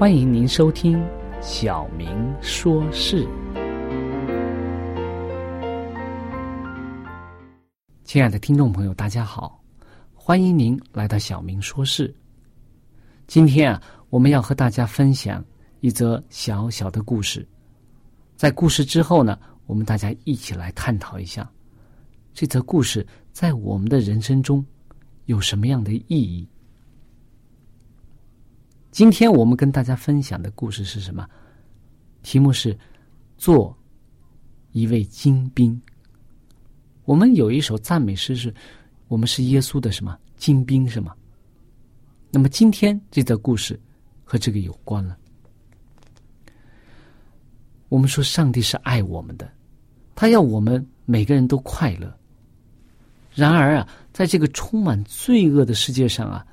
欢迎您收听《小明说事》。亲爱的听众朋友，大家好，欢迎您来到《小明说事》。今天啊，我们要和大家分享一则小小的故事。在故事之后呢，我们大家一起来探讨一下这则故事在我们的人生中有什么样的意义。今天我们跟大家分享的故事是什么？题目是“做一位精兵”。我们有一首赞美诗，是我们是耶稣的什么精兵，是吗？那么今天这则故事和这个有关了。我们说上帝是爱我们的，他要我们每个人都快乐。然而啊，在这个充满罪恶的世界上啊。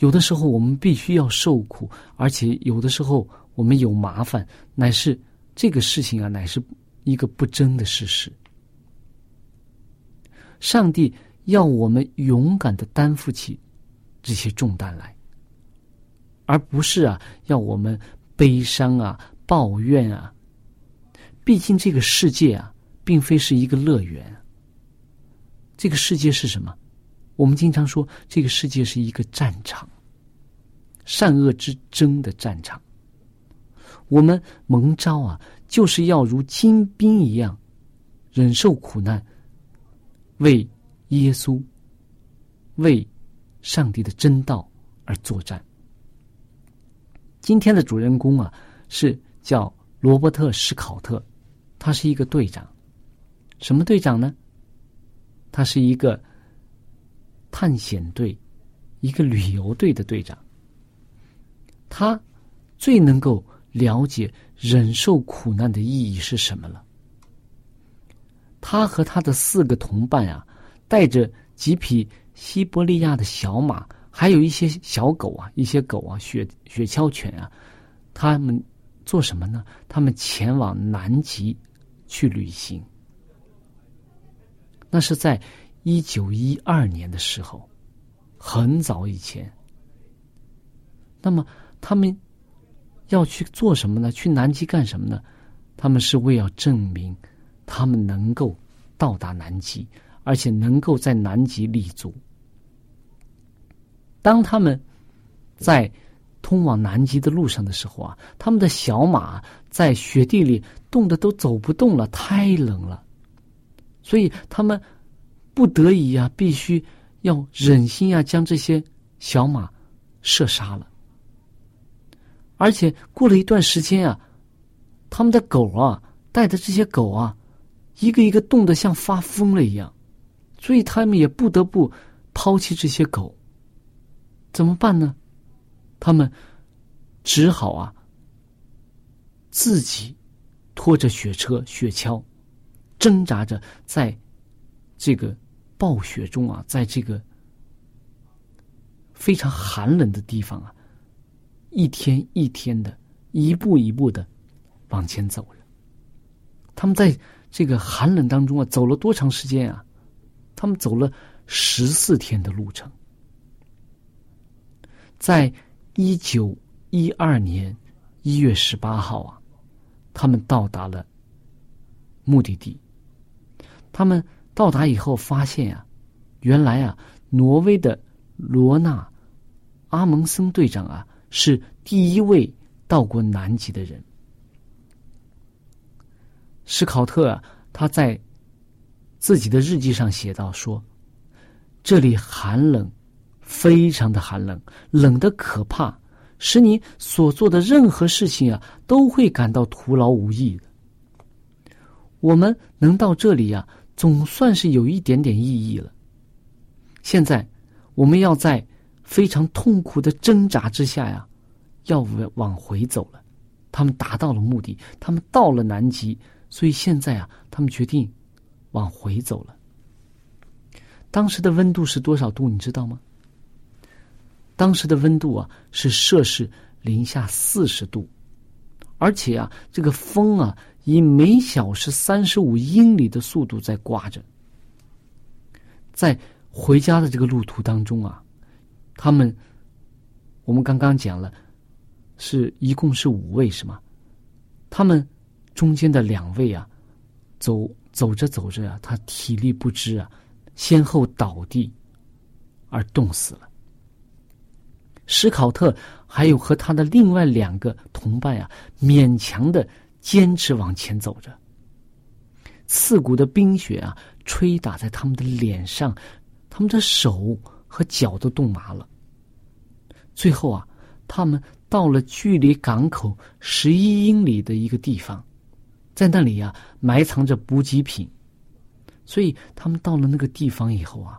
有的时候我们必须要受苦，而且有的时候我们有麻烦，乃是这个事情啊，乃是一个不争的事实。上帝要我们勇敢的担负起这些重担来，而不是啊要我们悲伤啊抱怨啊。毕竟这个世界啊，并非是一个乐园。这个世界是什么？我们经常说，这个世界是一个战场，善恶之争的战场。我们蒙召啊，就是要如精兵一样，忍受苦难，为耶稣、为上帝的真道而作战。今天的主人公啊，是叫罗伯特·史考特，他是一个队长。什么队长呢？他是一个。探险队，一个旅游队的队长，他最能够了解忍受苦难的意义是什么了。他和他的四个同伴啊，带着几匹西伯利亚的小马，还有一些小狗啊，一些狗啊，雪雪橇犬啊，他们做什么呢？他们前往南极去旅行。那是在。一九一二年的时候，很早以前。那么他们要去做什么呢？去南极干什么呢？他们是为要证明他们能够到达南极，而且能够在南极立足。当他们在通往南极的路上的时候啊，他们的小马在雪地里冻得都走不动了，太冷了，所以他们。不得已呀，必须要忍心啊将这些小马射杀了。而且过了一段时间啊，他们的狗啊带的这些狗啊，一个一个冻得像发疯了一样，所以他们也不得不抛弃这些狗。怎么办呢？他们只好啊自己拖着雪车、雪橇，挣扎着在这个暴雪中啊，在这个非常寒冷的地方啊。一天一天的，一步一步的往前走着。他们在这个寒冷当中啊，走了多长时间啊？他们走了十四天的路程。在一九一二年一月十八号啊，他们到达了目的地。他们到达以后发现呀，原来啊，挪威的罗纳阿蒙森队长啊。是第一位到过南极的人。史考特啊，他在自己的日记上写道：“说这里寒冷，非常的寒冷，冷的可怕，使你所做的任何事情啊，都会感到徒劳无益的。我们能到这里呀，总算是有一点点意义了。现在我们要在。”非常痛苦的挣扎之下呀，要往回走了。他们达到了目的，他们到了南极，所以现在啊，他们决定往回走了。当时的温度是多少度？你知道吗？当时的温度啊是摄氏零下四十度，而且啊，这个风啊以每小时三十五英里的速度在刮着。在回家的这个路途当中啊。他们，我们刚刚讲了，是一共是五位，是吗？他们中间的两位啊，走走着走着啊，他体力不支啊，先后倒地而冻死了。史考特还有和他的另外两个同伴啊，勉强的坚持往前走着。刺骨的冰雪啊，吹打在他们的脸上，他们的手和脚都冻麻了。最后啊，他们到了距离港口十一英里的一个地方，在那里呀埋藏着补给品，所以他们到了那个地方以后啊，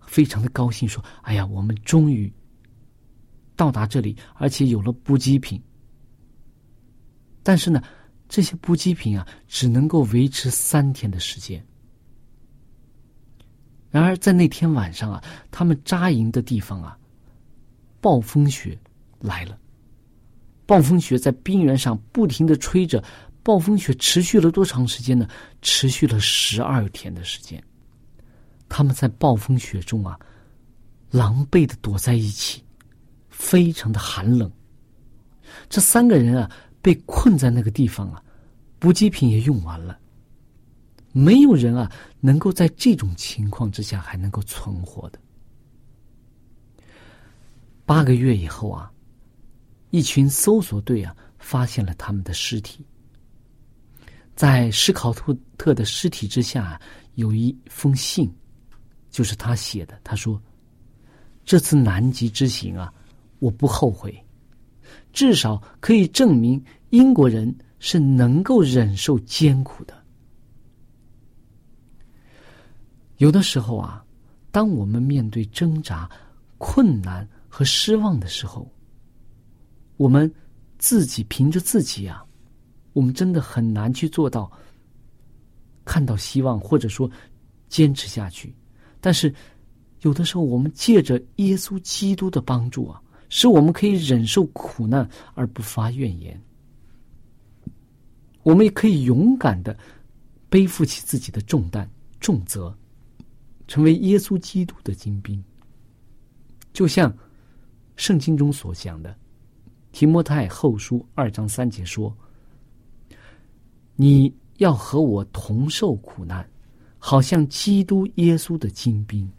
非常的高兴，说：“哎呀，我们终于到达这里，而且有了补给品。”但是呢，这些补给品啊，只能够维持三天的时间。然而在那天晚上啊，他们扎营的地方啊。暴风雪来了，暴风雪在冰原上不停的吹着，暴风雪持续了多长时间呢？持续了十二天的时间。他们在暴风雪中啊，狼狈的躲在一起，非常的寒冷。这三个人啊，被困在那个地方啊，补给品也用完了，没有人啊能够在这种情况之下还能够存活的。八个月以后啊，一群搜索队啊发现了他们的尸体。在史考特特的尸体之下有一封信，就是他写的。他说：“这次南极之行啊，我不后悔，至少可以证明英国人是能够忍受艰苦的。有的时候啊，当我们面对挣扎、困难。”和失望的时候，我们自己凭着自己啊，我们真的很难去做到看到希望，或者说坚持下去。但是有的时候，我们借着耶稣基督的帮助啊，使我们可以忍受苦难而不发怨言。我们也可以勇敢的背负起自己的重担重责，成为耶稣基督的精兵，就像。圣经中所讲的，《提摩太后书》二章三节说：“你要和我同受苦难，好像基督耶稣的精兵。”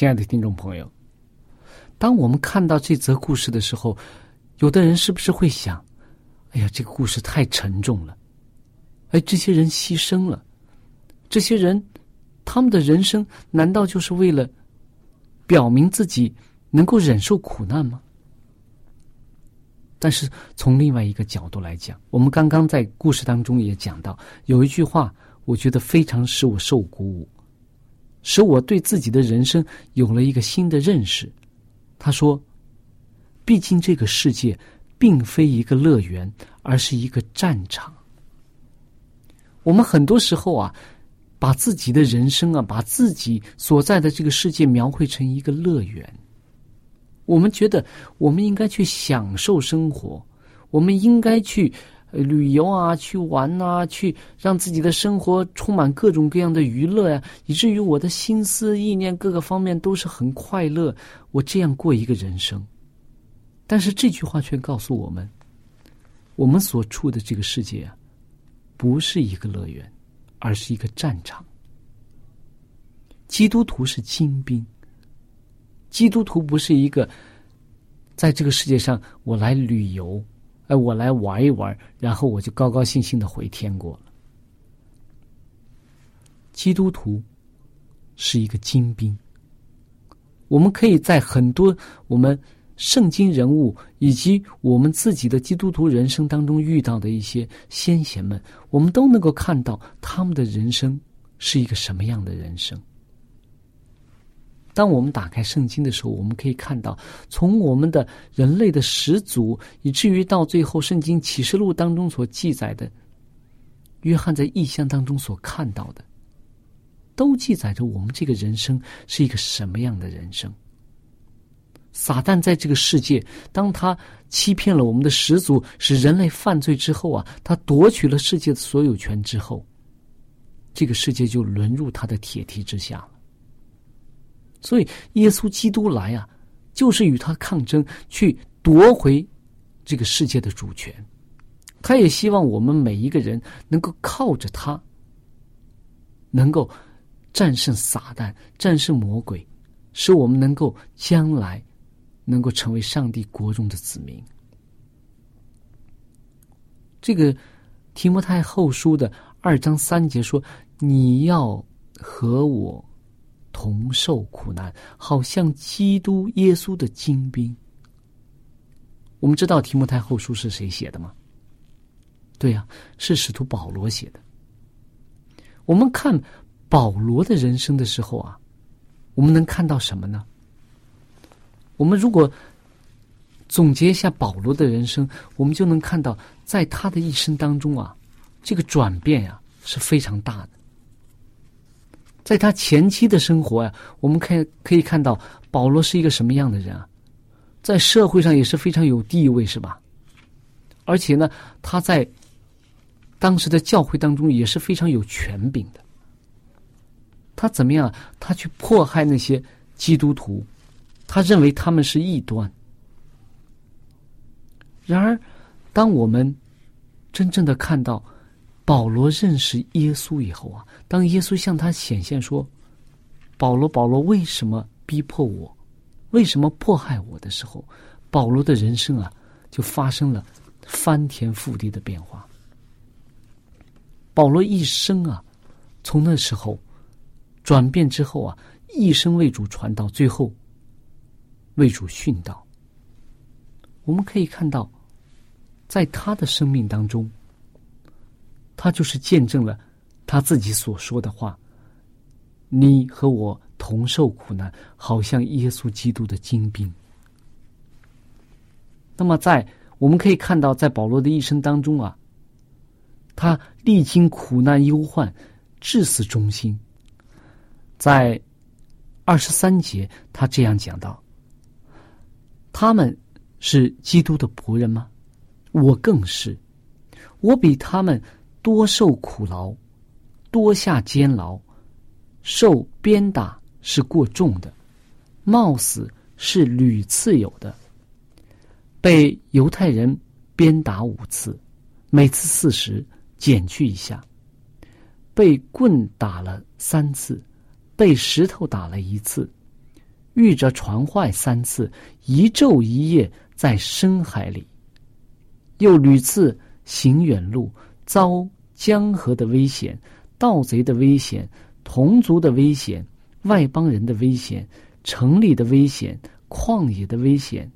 亲爱的听众朋友当我们看到这则故事的时候有的人是不是会想哎呀这个故事太沉重了哎这些人牺牲了这些人他们的人生难道就是为了表明自己能够忍受苦难吗？但是从另外一个角度来讲我们刚刚在故事当中也讲到有一句话我觉得非常使我受鼓舞使我对自己的人生有了一个新的认识。他说：“毕竟这个世界并非一个乐园，而是一个战场。我们很多时候啊，把自己的人生啊，把自己所在的这个世界描绘成一个乐园。我们觉得我们应该去享受生活，我们应该去。”旅游啊，去玩呐，去让自己的生活充满各种各样的娱乐呀，以至于我的心思意念各个方面都是很快乐。我这样过一个人生，但是这句话却告诉我们：我们所处的这个世界啊，不是一个乐园，而是一个战场。基督徒是精兵，基督徒不是一个在这个世界上我来旅游。哎，我来玩一玩，然后我就高高兴兴的回天国了。基督徒是一个精兵，我们可以在很多我们圣经人物以及我们自己的基督徒人生当中遇到的一些先贤们，我们都能够看到他们的人生是一个什么样的人生。当我们打开圣经的时候，我们可以看到，从我们的人类的始祖，以至于到最后圣经启示录当中所记载的，约翰在异象当中所看到的，都记载着我们这个人生是一个什么样的人生。撒旦在这个世界，当他欺骗了我们的始祖，使人类犯罪之后啊，他夺取了世界的所有权之后，这个世界就沦入他的铁蹄之下。所以，耶稣基督来啊，就是与他抗争，去夺回这个世界的主权。他也希望我们每一个人能够靠着他，能够战胜撒旦，战胜魔鬼，使我们能够将来能够成为上帝国中的子民。这个提摩太后书的二章三节说：“你要和我。”同受苦难，好像基督耶稣的精兵。我们知道提摩太后书是谁写的吗？对呀，是使徒保罗写的。我们看保罗的人生的时候啊，我们能看到什么呢？我们如果总结一下保罗的人生，我们就能看到，在他的一生当中啊，这个转变呀是非常大的。在他前期的生活呀，我们可以可以看到保罗是一个什么样的人啊，在社会上也是非常有地位，是吧？而且呢，他在当时的教会当中也是非常有权柄的。他怎么样？他去迫害那些基督徒，他认为他们是异端。然而，当我们真正的看到。保罗认识耶稣以后啊，当耶稣向他显现说：“保罗，保罗，为什么逼迫我？为什么迫害我的时候？”保罗的人生啊，就发生了翻天覆地的变化。保罗一生啊，从那时候转变之后啊，一生为主传道，最后为主殉道。我们可以看到，在他的生命当中。他就是见证了他自己所说的话：“你和我同受苦难，好像耶稣基督的精兵。”那么，在我们可以看到，在保罗的一生当中啊，他历经苦难忧患，至死忠心。在二十三节，他这样讲到：“他们是基督的仆人吗？我更是，我比他们。”多受苦劳，多下监牢，受鞭打是过重的，冒死是屡次有的。被犹太人鞭打五次，每次四十，减去一下。被棍打了三次，被石头打了一次，遇着船坏三次，一昼一夜在深海里，又屡次行远路。遭江河的危险、盗贼的危险、同族的危险、外邦人的危险、城里的危险、旷野的危险、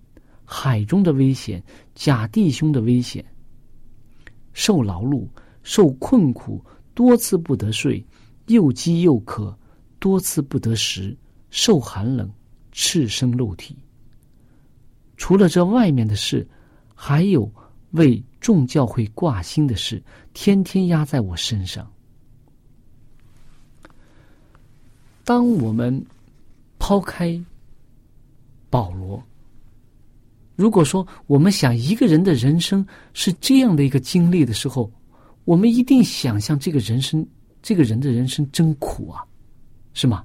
海中的危险、假弟兄的危险，受劳碌、受困苦，多次不得睡，又饥又渴，多次不得食，受寒冷，赤身露体。除了这外面的事，还有为众教会挂心的事，天天压在我身上。当我们抛开保罗，如果说我们想一个人的人生是这样的一个经历的时候，我们一定想象这个人生，这个人的人生真苦啊，是吗？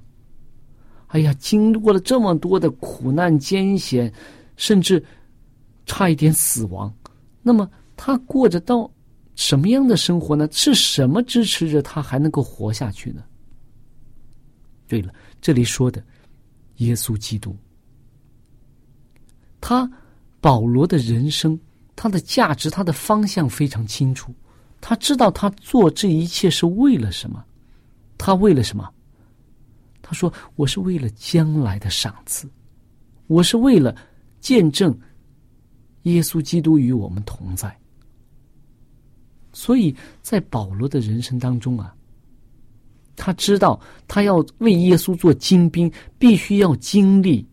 哎呀，经过了这么多的苦难艰险，甚至差一点死亡，那么他过着到什么样的生活呢？是什么支持着他还能够活下去呢？对了，这里说的耶稣基督，他保罗的人生，他的价值，他的方向非常清楚。他知道他做这一切是为了什么？他为了什么？他说：“我是为了将来的赏赐，我是为了见证耶稣基督与我们同在。”所以在保罗的人生当中啊。他知道，他要为耶稣做精兵，必须要经历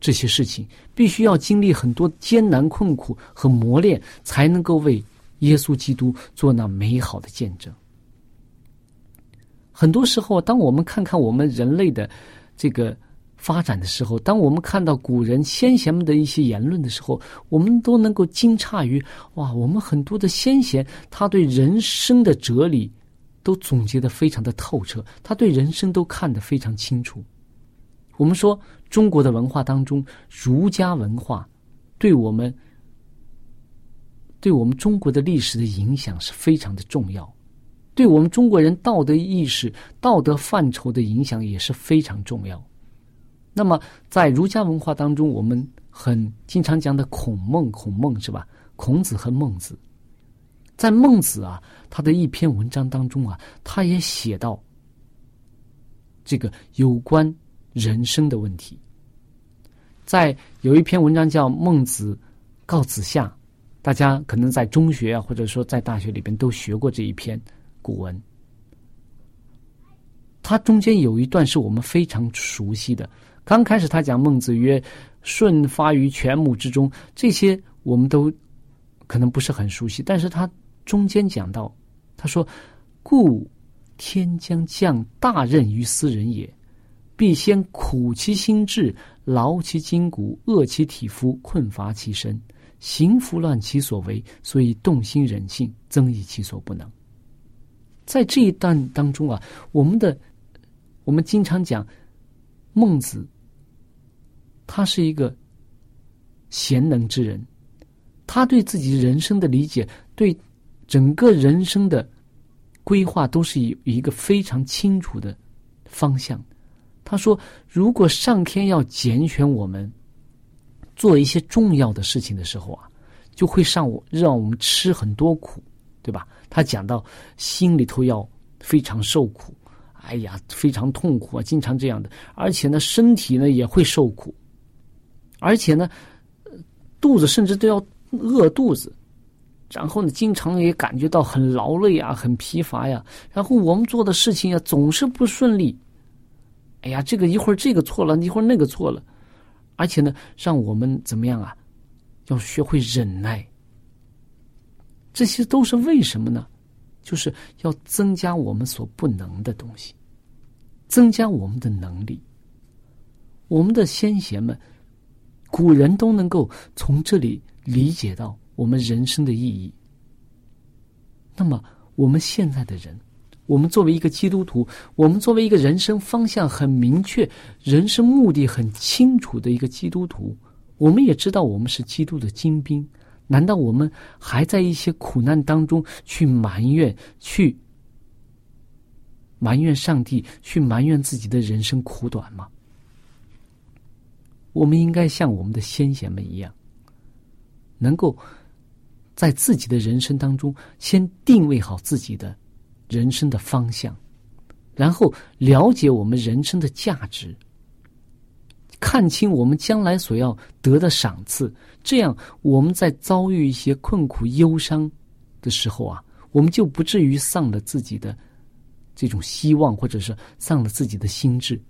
这些事情，必须要经历很多艰难困苦和磨练，才能够为耶稣基督做那美好的见证。很多时候，当我们看看我们人类的这个发展的时候，当我们看到古人先贤们的一些言论的时候，我们都能够惊诧于：哇，我们很多的先贤，他对人生的哲理。都总结的非常的透彻，他对人生都看得非常清楚。我们说中国的文化当中，儒家文化对我们对我们中国的历史的影响是非常的重要，对我们中国人道德意识、道德范畴的影响也是非常重要。那么在儒家文化当中，我们很经常讲的孔孟，孔孟是吧？孔子和孟子。在孟子啊，他的一篇文章当中啊，他也写到这个有关人生的问题。在有一篇文章叫《孟子告子夏》，大家可能在中学啊，或者说在大学里边都学过这一篇古文。它中间有一段是我们非常熟悉的。刚开始他讲孟子曰：“舜发于泉母之中。”这些我们都可能不是很熟悉，但是他。中间讲到，他说：“故天将降大任于斯人也，必先苦其心志，劳其筋骨，饿其体肤，困乏其身，行拂乱其所为，所以动心忍性，增益其所不能。”在这一段当中啊，我们的我们经常讲孟子，他是一个贤能之人，他对自己人生的理解对。整个人生的规划都是有一个非常清楚的方向。他说：“如果上天要拣选我们做一些重要的事情的时候啊，就会上我让我们吃很多苦，对吧？”他讲到心里头要非常受苦，哎呀，非常痛苦啊，经常这样的，而且呢，身体呢也会受苦，而且呢，肚子甚至都要饿肚子。然后呢，经常也感觉到很劳累啊，很疲乏呀。然后我们做的事情啊，总是不顺利。哎呀，这个一会儿这个错了，一会儿那个错了，而且呢，让我们怎么样啊？要学会忍耐。这些都是为什么呢？就是要增加我们所不能的东西，增加我们的能力。我们的先贤们，古人都能够从这里理解到。我们人生的意义。那么，我们现在的人，我们作为一个基督徒，我们作为一个人生方向很明确、人生目的很清楚的一个基督徒，我们也知道我们是基督的精兵。难道我们还在一些苦难当中去埋怨、去埋怨上帝、去埋怨自己的人生苦短吗？我们应该像我们的先贤们一样，能够。在自己的人生当中，先定位好自己的人生的方向，然后了解我们人生的价值，看清我们将来所要得的赏赐。这样，我们在遭遇一些困苦、忧伤的时候啊，我们就不至于丧了自己的这种希望，或者是丧了自己的心智。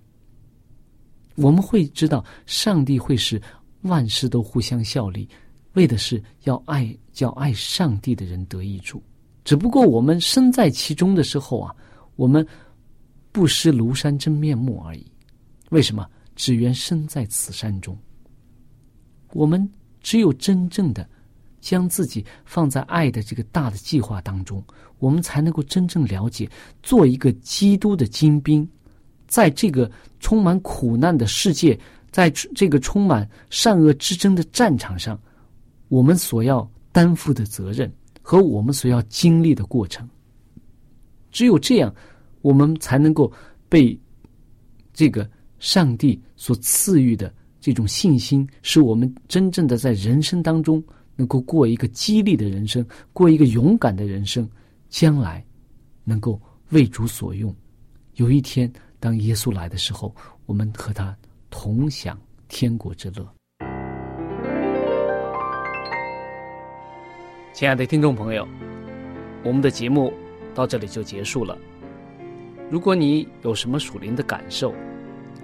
我们会知道，上帝会使万事都互相效力，为的是要爱叫爱上帝的人得益处。只不过我们身在其中的时候啊，我们不识庐山真面目而已。为什么？只缘身在此山中。我们只有真正的将自己放在爱的这个大的计划当中，我们才能够真正了解，做一个基督的精兵，在这个充满苦难的世界，在这个充满善恶之争的战场上，我们所要担负的责任和我们所要经历的过程。只有这样，我们才能够被这个上帝所赐予的。这种信心，使我们真正的在人生当中能够过一个激励的人生，过一个勇敢的人生，将来能够为主所用。有一天，当耶稣来的时候，我们和他同享天国之乐。亲爱的听众朋友，我们的节目到这里就结束了。如果你有什么属灵的感受，